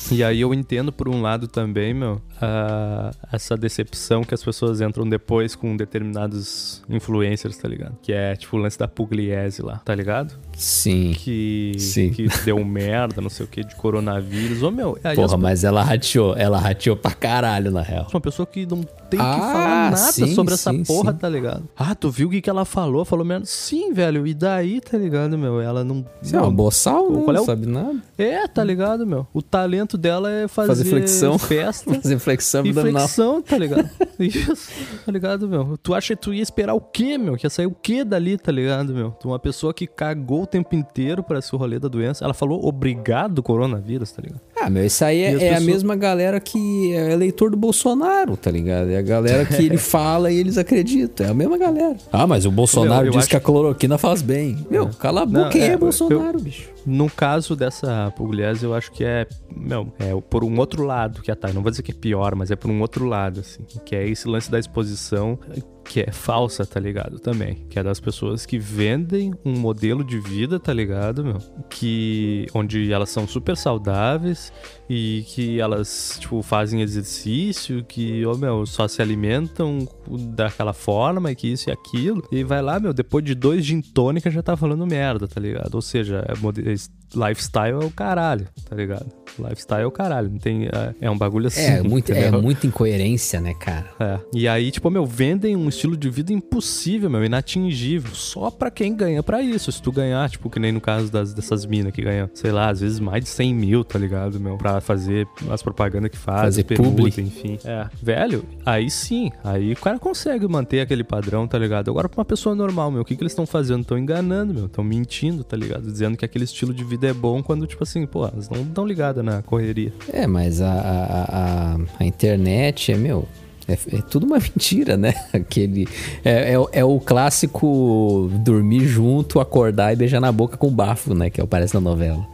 e aí eu entendo por um lado também, meu, ah, essa decepção que as pessoas entram depois com determinados influencers, tá ligado? Que é tipo o lance da Pugliese lá, tá ligado? Sim. Que, Sim. que deu merda, não sei o que, de coronavírus. Ô meu, Porra, as- mas ela rateou. Ela rateou pra caralho, na real. uma pessoa que não tem Ah, que falar nada sim, sobre essa sim, porra, sim. tá ligado? Ah, tu viu o que, que ela falou? Falou merda. Sim, velho. E daí, tá ligado, meu? Ela não. Você é uma boçal, qual é não o- sabe nada. É, tá ligado, meu? O talento dela é fazer, Fazer flexão. festa. Fazer flexão E abdominal. flexão, tá ligado? Isso, tá ligado, meu? Tu acha que tu ia esperar o quê, meu? Que ia sair o quê dali, tá ligado, meu? Tu uma pessoa que cagou o tempo inteiro pra esse rolê da doença. Ela falou obrigado coronavírus, tá ligado? Ah, meu, isso aí é, é a pessoas- mesma galera que é eleitor do Bolsonaro, tá ligado? É a galera que ele fala e eles acreditam. É a mesma galera. Ah, mas o Bolsonaro Meu, eu diz acho que a cloroquina faz bem. Meu, cala a boca, Não, quem é, é, Bolsonaro, bicho? No caso dessa Pugliese, eu acho que é, meu, é por um outro lado que a Thay, não vou dizer que é pior, mas é por um outro lado, assim, que é esse lance da exposição que é falsa, tá ligado? Também, que é das pessoas que vendem um modelo de vida, tá ligado, meu? Que onde elas são super saudáveis e que elas, tipo, fazem exercício, que, ô, meu, só se alimentam daquela forma e que isso e aquilo. E vai lá, meu, depois de dois gin tônica já tá falando merda, tá ligado? Ou seja, é mode- lifestyle é o caralho, tá ligado? Lifestyle é o caralho, não tem... É, é um bagulho assim, É, muito, é muita incoerência, né, cara? É. E aí, tipo, meu, vendem um estilo de vida impossível, meu, inatingível. Só pra quem ganha pra isso. Se tu ganhar, tipo, que nem no caso das, dessas minas que ganham, sei lá, às vezes mais de 100 mil, tá ligado, meu? Pra fazer as propagandas que faz, Fazer permuta, publi. enfim. É. Velho, aí sim. Aí o cara consegue manter aquele padrão, tá ligado? Agora, pra uma pessoa normal, meu, o que, que eles estão fazendo? Estão enganando, meu. Estão mentindo, tá ligado? Dizendo que aquele estilo de vida é bom quando, tipo assim, pô, elas não estão ligadas na correria. É, mas a, a, a, a internet é, meu. É, é tudo uma mentira, né? Aquele. É, é, o- é o clássico dormir junto, acordar e beijar na boca com bafo, né? Que aparece na novela.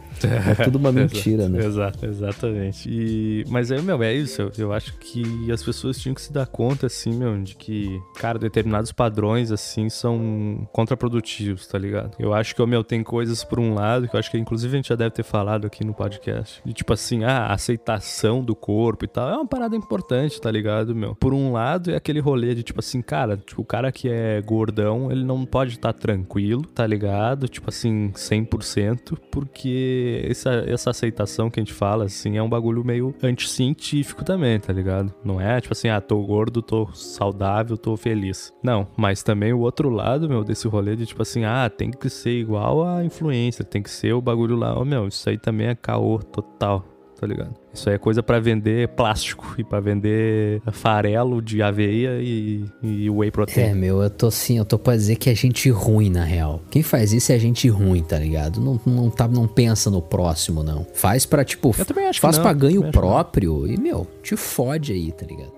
É tudo uma mentira, né? Exato, exatamente. E, mas aí, meu, é isso. Eu, eu acho que as pessoas tinham que se dar conta, assim, meu, de que, cara, determinados padrões, assim, são contraprodutivos, tá ligado? Eu acho que, meu, tem coisas por um lado, que eu acho que inclusive a gente já deve ter falado aqui no podcast. De tipo assim, ah, a aceitação do corpo e tal. É uma parada importante, tá ligado, meu? Por um lado, é aquele rolê de tipo assim, cara, tipo, o cara que é gordão, ele não pode estar tranquilo, tá ligado? Tipo assim, 100%, porque essa, essa aceitação que a gente fala, assim, é um bagulho meio anticientífico também, tá ligado? Não é tipo assim, ah, tô gordo, tô saudável, tô feliz. Não, mas também o outro lado, meu, desse rolê de tipo assim, ah, tem que ser igual a influência, tem que ser o bagulho lá. Ô, meu, isso aí também é caô total, tá ligado? Isso aí é coisa pra vender plástico e pra vender farelo de aveia e, e whey protein. É, meu, eu tô assim, eu tô pra dizer que é gente ruim, na real. Quem faz isso é gente ruim, tá ligado? Não, não, tá, não pensa no próximo, não. Faz pra, tipo, Eu também acho que faz não, pra ganho próprio e, meu, te fode aí, tá ligado?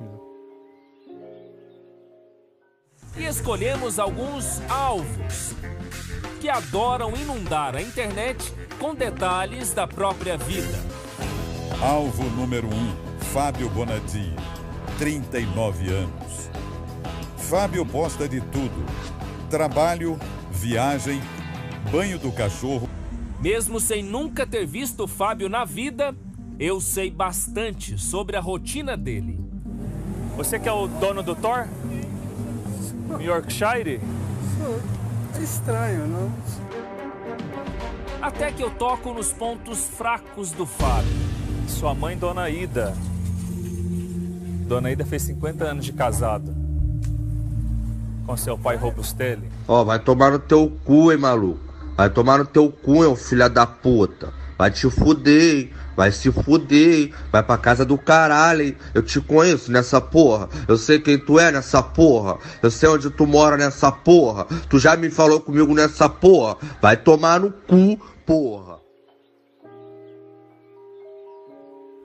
E escolhemos alguns alvos que adoram inundar a internet com detalhes da própria vida. Alvo número 1, um, Fábio Bonadia, 39 anos. Fábio posta de tudo: trabalho, viagem, banho do cachorro. Mesmo sem nunca ter visto o Fábio na vida, eu sei bastante sobre a rotina dele. Você que é o dono do Thor? Yorkshire? É estranho, não? Até que eu toco nos pontos fracos do Fábio. Sua mãe, Dona Ida. Dona Ida fez 50 anos de casada. Com seu pai Robustelli. Ó, vai tomar no teu cu, hein, maluco. Vai tomar no teu cu, hein, filha da puta. Vai te fuder, hein. Vai se fuder, hein. Vai pra casa do caralho, hein. Eu te conheço nessa porra. Eu sei quem tu é nessa porra. Eu sei onde tu mora nessa porra. Tu já me falou comigo nessa porra. Vai tomar no cu, porra.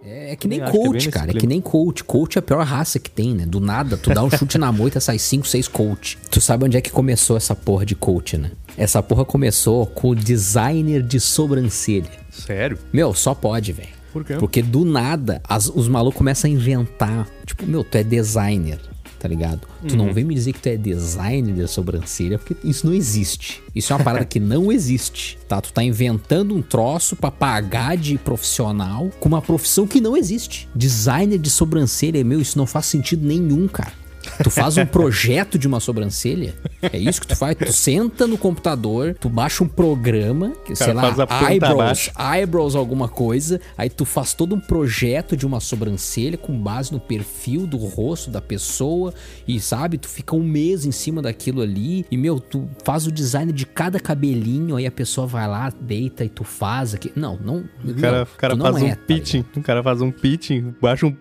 É, é que nem que é coach, nesse cara. É que clima. nem coach. Coach é a pior raça que tem, né? Do nada, tu dá um chute na moita, sai 5, 6 coach. Tu sabe onde é que começou essa porra de coach, né? Essa porra começou com o designer de sobrancelha. Sério? Meu, só pode, velho. Por quê? Porque do nada, as- os malucos começam a inventar. Tipo, meu, tu é designer. Tá ligado? Tu não vem me dizer que tu é designer de sobrancelha, porque isso não existe. Isso é uma parada que não existe, tá? Tu tá inventando um troço pra pagar de profissional com uma profissão que não existe. Designer de sobrancelha, meu, isso não faz sentido nenhum, cara. Tu faz um projeto de uma sobrancelha? É isso que tu faz? Tu senta no computador, tu baixa um programa, que, sei lá, eyebrows, abaixo. eyebrows alguma coisa, aí tu faz todo um projeto de uma sobrancelha com base no perfil do rosto da pessoa e sabe, tu fica um mês em cima daquilo ali e meu, tu faz o design de cada cabelinho, aí a pessoa vai lá, deita e tu faz aqui. Não, não, O cara, o cara faz um pitching, o cara faz um pitching, baixa um,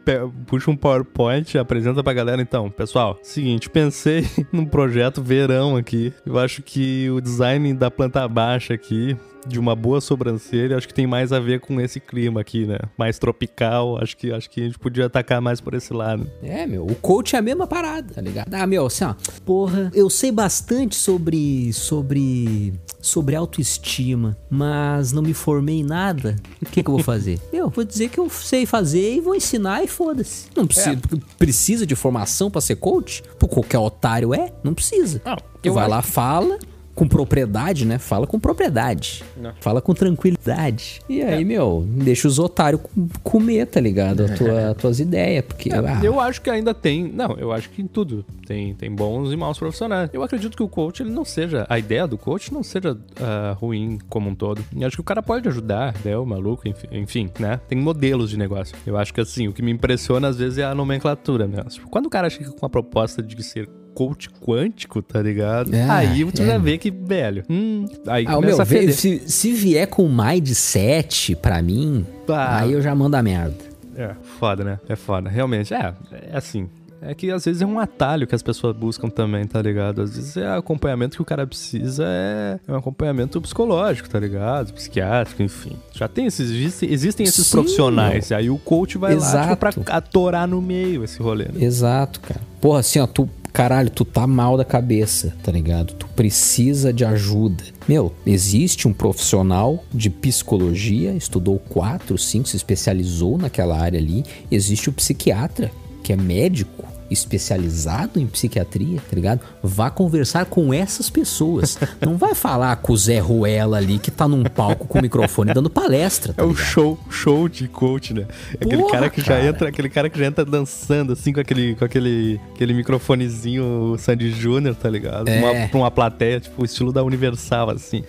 puxa um PowerPoint, apresenta pra galera. Então, pessoal, seguinte, pensei num projeto verão aqui. Eu acho que o design da planta baixa aqui, de uma boa sobrancelha, acho que tem mais a ver com esse clima aqui, né? Mais tropical. Acho que, acho que a gente podia atacar mais por esse lado. É, meu, o coach é a mesma parada, tá ligado? Ah, meu, assim, ó, porra, eu sei bastante sobre sobre sobre autoestima, mas não me formei em nada. O que que eu vou fazer? meu, vou dizer que eu sei fazer e vou ensinar e foda-se. Não precisa, precisa de formação pra ser coach? Pô, qualquer otário é? Não precisa. tu eu vai acho- lá, fala com propriedade, né? Fala com propriedade. Não. Fala com tranquilidade. E aí, meu, deixa os otários com- comer, tá ligado? A tua, tuas ideias, porque... É, ah, Eu acho que ainda tem. Não, eu acho que em tudo tem, tem bons e maus profissionais. Eu acredito que o coach ele não seja. A ideia do coach não seja ah, ruim como um todo. Eu acho que o cara pode ajudar, né? O maluco, enfim, né? Tem modelos de negócio. Eu acho que assim, o que me impressiona às vezes é a nomenclatura mesmo. Tipo, Quando o cara chega com uma proposta de ser coach quântico, tá ligado? É, aí tu é. já vê que, velho. Hum, aí Ah, começa meu, a feder. se, se vier com mindset pra mim, Ah. aí eu já mando a merda. É, foda, né? É foda. Realmente, é, é assim. É que às vezes é um atalho que as pessoas buscam também, tá ligado? Às vezes é acompanhamento que o cara precisa, é, é um acompanhamento psicológico, tá ligado? Psiquiátrico, enfim. Já tem esses, existem, esses Sim, profissionais. Aí o coach vai lá, tipo, pra Exato. atorar no meio esse rolê. né? Exato, cara. Porra, assim, ó, tu, caralho, tu tá mal da cabeça, tá ligado? Tu precisa de ajuda. Meu, existe um profissional de psicologia, estudou quatro, cinco, se especializou naquela área ali. Existe o psiquiatra, que é médico. Especializado em psiquiatria, tá ligado? Vá conversar com essas pessoas. Não vai falar com o Zé Ruela ali que tá num palco com o microfone dando palestra. Tá É o show, show de coach, né? Aquele Porra, cara que já cara. entra, aquele cara que já entra dançando assim com aquele com aquele aquele microfonezinho Sandy Júnior, tá ligado? É. Uma, pra uma plateia, tipo, o estilo da Universal assim.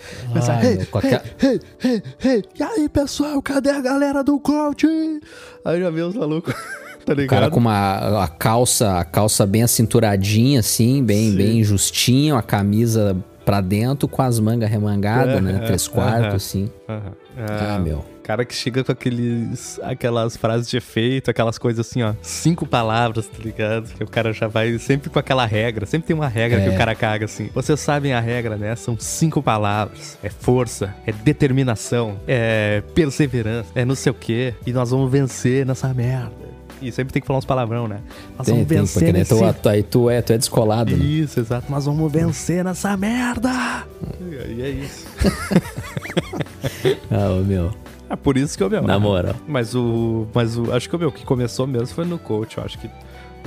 Ai, "Hey, meu, com aquela- hey, hey, hey, e aí, pessoal, cadê a galera do coach? Aí já vê os malucos, tá O ligado? cara com uma a calça, a calça bem acinturadinha, assim, bem, bem justinha, a camisa pra dentro com as mangas remangadas, né? É, Três é, quartos, aham. assim. Ah, meu. Cara que chega com aqueles, aquelas frases de efeito, aquelas coisas assim, ó. Cinco palavras, tá ligado? Que o cara já vai sempre com aquela regra. Sempre tem uma regra que É. o cara caga assim. Vocês sabem a regra, né? São cinco palavras. É força, é determinação, é perseverança, é não sei o quê. E nós vamos vencer nessa merda. E sempre tem que falar uns palavrão, né? Nós Tem, vamos tem, vencer porque né, nesse... tu, tu- aí tu é, tu é descolado, né? Isso, exato. Nós vamos vencer nessa merda! E é isso. Ah, ô, meu. É por isso que eu, meu. Na moral. Mas o. Mas o. Acho que o meu, o que começou mesmo foi no coach. Eu acho que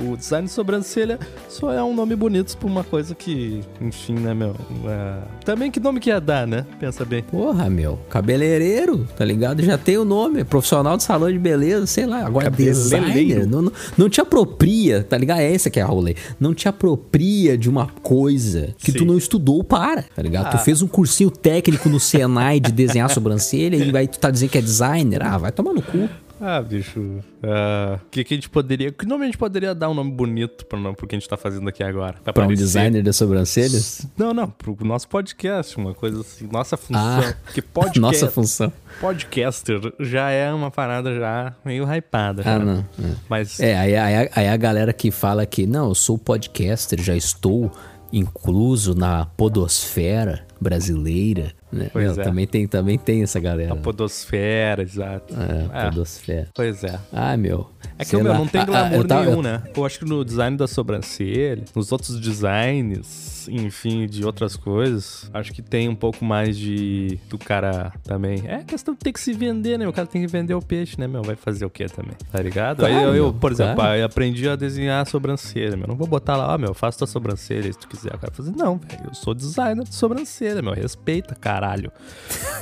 o design de sobrancelha só é um nome bonito pra uma coisa que, enfim, né, meu? é, Também que nome que ia dar, né? Pensa bem. Porra, meu. Cabeleireiro, tá ligado? Já tem o nome. Profissional de salão de beleza, sei lá. Agora, designer. Não, não, não te apropria, tá ligado? É esse que é a rolê. Não te apropria de uma coisa que tu Sim. não estudou para, tá ligado? Tu Ah. fez um cursinho técnico no Senai de desenhar sobrancelha e vai tu tá dizendo que é designer. Ah, vai tomar no cu. Ah, bicho. O que, que a gente poderia. Que nome a gente poderia dar um nome bonito pro, nome, pro que a gente tá fazendo aqui agora? Pra um aparecer? designer das sobrancelhas? Não, não, pro nosso podcast, uma coisa assim, nossa função. Ah, Porque podcast, nossa função. podcaster já é uma parada já meio hypada. Ah, né? não. É. Mas É, aí, aí- aí a galera que fala que, não, eu sou podcaster, já estou incluso na podosfera. brasileira, né? Pois Meu, é. Também tem, também tem essa galera. A podosfera, exato. É, podosfera. Pois é. Ah, meu. É que meu, lá. não tem Ah, ah, glamour eu tava- nenhum, eu- né? Eu acho que no design da sobrancelha, nos outros designs, enfim, de outras coisas, acho que tem um pouco mais de do cara também. É questão de ter que se vender, né? O cara tem que vender o peixe, né, meu? Vai fazer o quê também? Tá ligado? Aí Claro, eu, eu, meu, por exemplo, claro. aí aprendi a desenhar a sobrancelha, meu. Não vou botar lá, ó, meu, faça tua sobrancelha se tu quiser. O cara fazer, não, velho, eu sou designer de sobrancelha, meu. Respeita, caralho.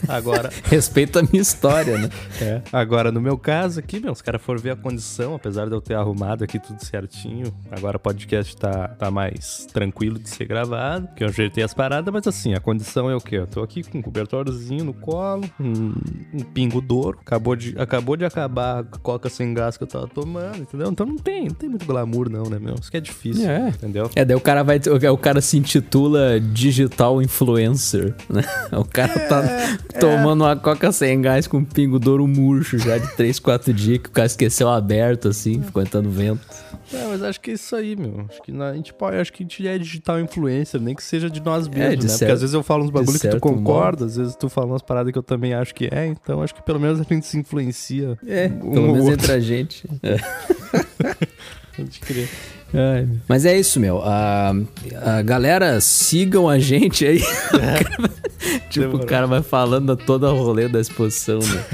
Agora. Respeita a minha história, né? É. Agora, no meu caso aqui, meu, os caras foram ver a condição, apesar de eu ter arrumado aqui tudo certinho. Agora o podcast tá, tá mais tranquilo de ser gravado, que eu ajeitei as paradas, mas assim, a condição é o quê? Eu tô aqui com um cobertorzinho no colo, um, um pingo d'ouro, acabou de, acabou de acabar a coca sem gás que eu tava tomando, entendeu? Então não tem, não tem muito glamour não, né, meu? Isso que é difícil, É. entendeu? É, daí o cara vai. O cara se intitula digital influencer, né? O cara tá tomando uma coca sem gás com um pingo d'ouro murcho já de 3, 4 dias que o cara esqueceu aberto assim, ficou entrando vento. É, mas acho que é isso aí, meu. Acho que na- a gente pode, acho que a gente é digital influencer, nem que seja de nós mesmos, É, de né? certo- Porque às vezes eu falo uns de bagulho que tu concorda, às vezes tu fala umas paradas que eu também acho que é, então acho que pelo menos a gente se influencia. É, um pelo menos outro. entre a gente. É. Pode crer. Ai. Mas é isso, meu. A, a galera, sigam a gente aí. tipo, Demorou. o cara vai falando a toda a rolê da exposição, né?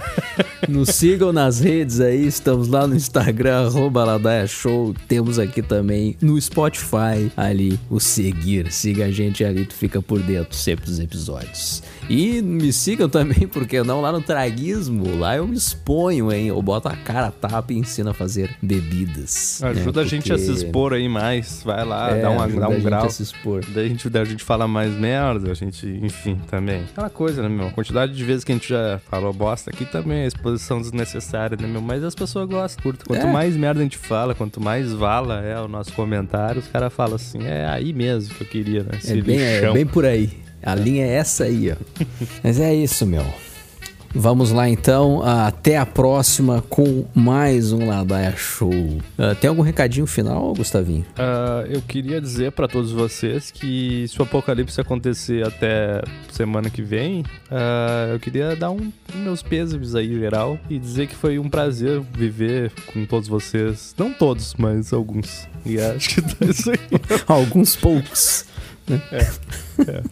Nos sigam nas redes aí, estamos lá no Instagram, arroba Ladaia Show. Temos aqui também no Spotify ali o seguir. Siga a gente ali, tu fica por dentro sempre dos episódios. E me sigam também, porque não, lá no Traguismo, lá eu me exponho, hein? Eu boto a cara tapa e ensino a fazer bebidas. Ajuda né? a gente a se Porque- expor aí mais, vai lá, É, dá, uma, dá a um grau. a se expor. Daí a gente, daí a gente fala mais merda, a gente, enfim, também. Aquela coisa, né, meu? A quantidade de vezes que a gente já falou bosta aqui também é exposição desnecessária, né, meu? Mas as pessoas gostam, curtem. Quanto É. mais merda a gente fala, quanto mais vala é o nosso comentário, os caras falam assim, é aí mesmo que eu queria, né? Esse É bem, é lixão. bem por aí. A linha é essa aí, ó. Mas é isso, meu. Vamos lá então, até a próxima com mais um Ladaia Show. Ah, tem algum recadinho final, Gustavinho? Ah, eu queria dizer pra todos vocês que se o apocalipse acontecer até semana que vem, ah, eu queria dar um meus pêsames aí geral e dizer que foi um prazer viver com todos vocês, não todos, mas alguns. E acho que tá isso aí. Alguns poucos. Né? É, é,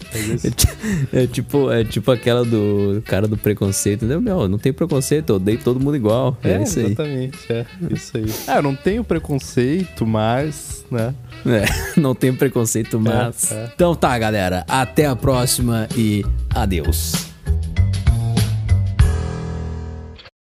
É, ti- é tipo, é tipo aquela do cara do preconceito, né? Meu, não tem preconceito, eu odeio todo mundo igual. É, É, isso aí. exatamente, é isso aí. Ah, eu não tenho preconceito, mas, né? É, não tem preconceito, mas. É, é. Então tá, galera. Até a próxima e adeus.